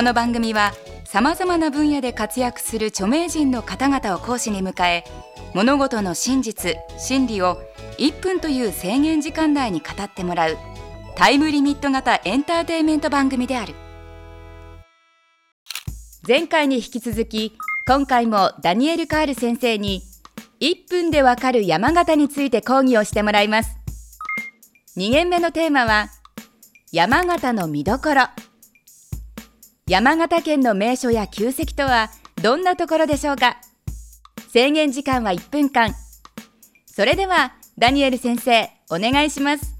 この番組はさまざまな分野で活躍する著名人の方々を講師に迎え物事の真実真理を1分という制限時間内に語ってもらうタイムリミット型エンターテイメント番組である。前回に引き続き今回もダニエル・カール先生に1分でわかる山形について講義をしてもらいます。2限目のテーマは山形の見どころ。山形県の名所や旧跡とはどんなところでしょうか？制限時間は1分間。それではダニエル先生お願いします。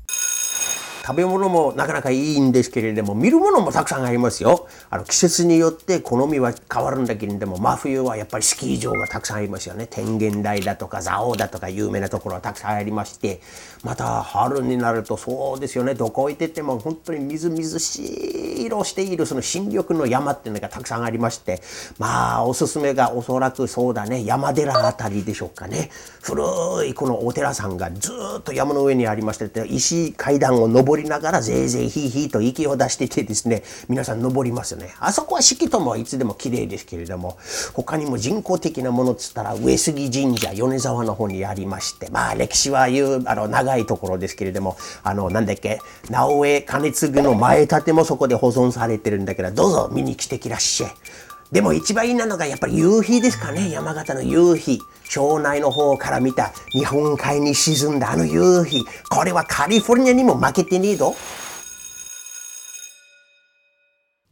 食べ物もなかなかいいんですけれども見るものもたくさんありますよ。あの季節によって好みは変わるんだけれども真冬はやっぱりスキー場がたくさんありますよね。天元台だとか蔵王だとか有名なところはたくさんありましてまた春になるとそうですよね。どこ行ってても本当にみずみずしい色しているその新緑の山っていうのがたくさんありましてまあおすすめがおそらくそうだね。山寺あたりでしょうかね。古いこのお寺さんがずっと山の上にありまして石階段を登りりながらぜいぜいひいひいと息を出しててですね皆さん登りますよねあそこは四季ともいつでも綺麗ですけれども他にも人工的なものっつったら上杉神社米沢の方にありましてまあ歴史はいうあの長いところですけれどもあのなんだっけ直江兼次の前建てもそこで保存されてるんだけどどうぞ見に来てきらっしゃい。でも一番いいなのがやっぱり夕日ですかね。山形の夕日。庄内の方から見た。日本海に沈んだあの夕日。これはカリフォルニアにも負けてねえぞ。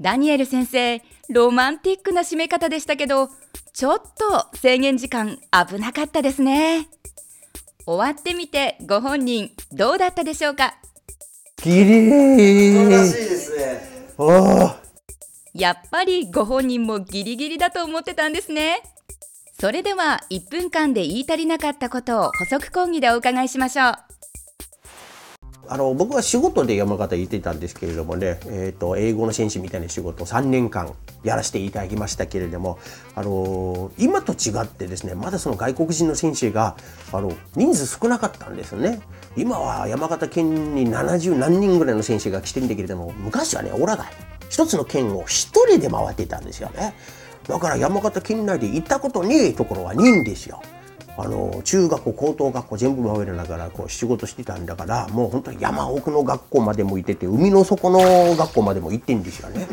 ダニエル先生ロマンティックな締め方でしたけどちょっと制限時間危なかったですね。終わってみてご本人どうだったでしょうか？綺麗。素晴らしいですね。おーやっぱりご本人もギリギリだと思ってたんですね。それでは1分間で言い足りなかったことを補足講義でお伺いしましょう。あの僕は仕事で山形行ってたんですけれどもね、えーと、英語の選手みたいな仕事を3年間やらせていただきましたけれども、あの今と違ってですねまだその外国人の選手があの人数少なかったんですよね。今は山形県に70何人ぐらいの選手が来てるんだけれども昔はねオラが一つの県を一人で回ってたんですよね。だから山形県内で行ったことねえところは2んですよ。あの中学校高等学校全部回りながらこう仕事してたんだからもう本当に山奥の学校までも行ってて海の底の学校までも行ってんですよね。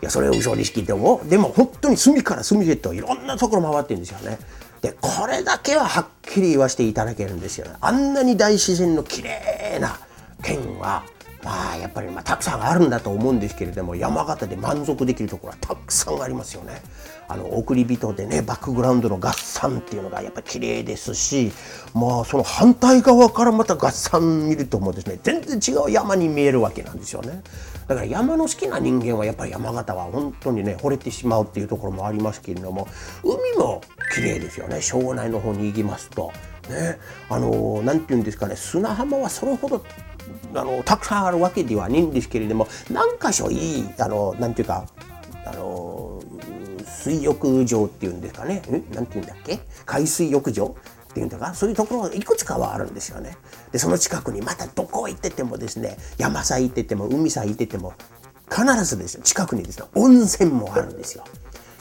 いやそれを嘘にしきってもでも本当に隅から隅へといろんなところ回ってんですよね。でこれだけははっきり言わせていただけるんですよね。あんなに大自然の綺麗な県はまあやっぱりまあたくさんあるんだと思うんですけれども山形で満足できるところはたくさんありますよね。あの送り人でねバックグラウンドの合算っていうのがやっぱり綺麗ですしまあその反対側からまた合算見るともうですね全然違う山に見えるわけなんですよね。だから山の好きな人間はやっぱり山形は本当にね惚れてしまうっていうところもありますけれども海も綺麗ですよね庄内の方に行きますと。ね、あの何て言うんですかね砂浜はそれほどあのたくさんあるわけではないんですけれども何箇所いいあのなんていうかあの水浴場っていうんですかね何て言うんだっけ？海水浴場っていうんだか？そういうところがいくつかはあるんですよね。でその近くにまたどこ行っててもですね山さ行ってても海さ行ってても必ずですよ近くにですね温泉もあるんですよ。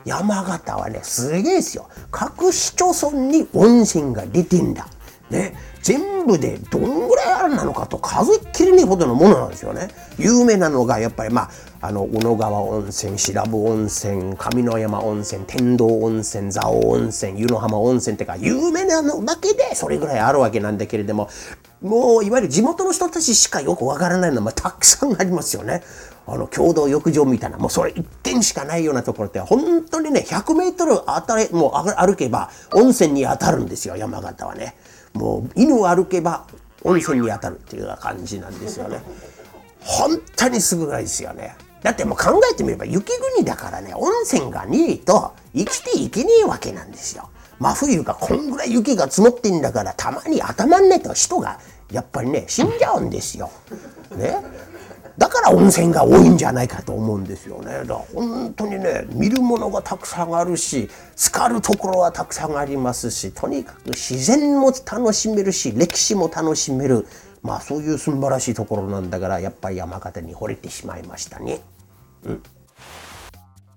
山形はねすげえですよ各市町村に温泉が出てんだ。ね、全部でどんぐらいあるなのかと数えきれないほどのものなんですよね。有名なのがやっぱりまああの小野川温泉白布温泉上野山温泉天童温泉蔵王温泉湯の浜温泉ってか有名なのだけでそれぐらいあるわけなんだけれどももういわゆる地元の人たちしかよくわからないのはたくさんありますよね。あの共同浴場みたいなもうそれ一点しかないようなところって本当にね100メートル当たれもう歩けば温泉に当たるんですよ山形はね。もう犬を歩けば温泉に当たるっていうような感じなんですよね。本当にすぐないですよね。だってもう考えてみれば雪国だからね温泉がねえと生きていけねえわけなんですよ。真冬がこんぐらい雪が積もってんだからたまに頭んねえと人がやっぱりね死んじゃうんですよ。ね。だから温泉が多いんじゃないかと思うんですよね。だから本当にね見るものがたくさんあるし浸かるところはたくさんありますしとにかく自然も楽しめるし歴史も楽しめるまあそういう素晴らしいところなんだからやっぱり山形に惚れてしまいましたね。うん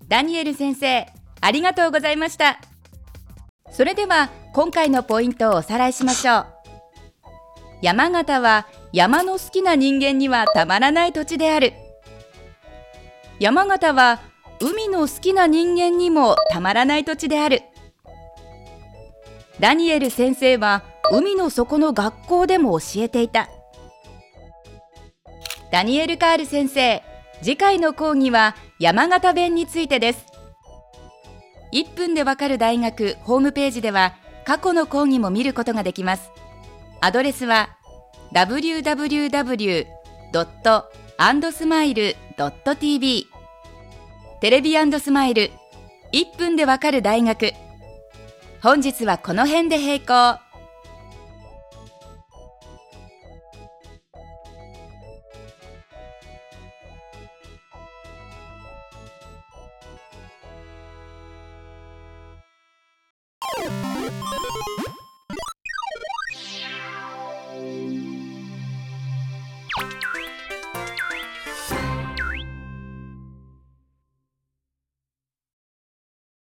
ダニエル先生ありがとうございましたそれでは今回のポイントをおさらいしましょう山形は山の好きな人間にはたまらない土地である。山形は海の好きな人間にもたまらない土地である。ダニエル先生は海の底の学校でも教えていた。ダニエル・カール先生次回の講義は山形弁についてです。1分でわかる大学ホームページでは過去の講義も見ることができます。アドレスは www.andsmile.tv テレビスマイル。1分でわかる大学。本日はこの辺で閉校。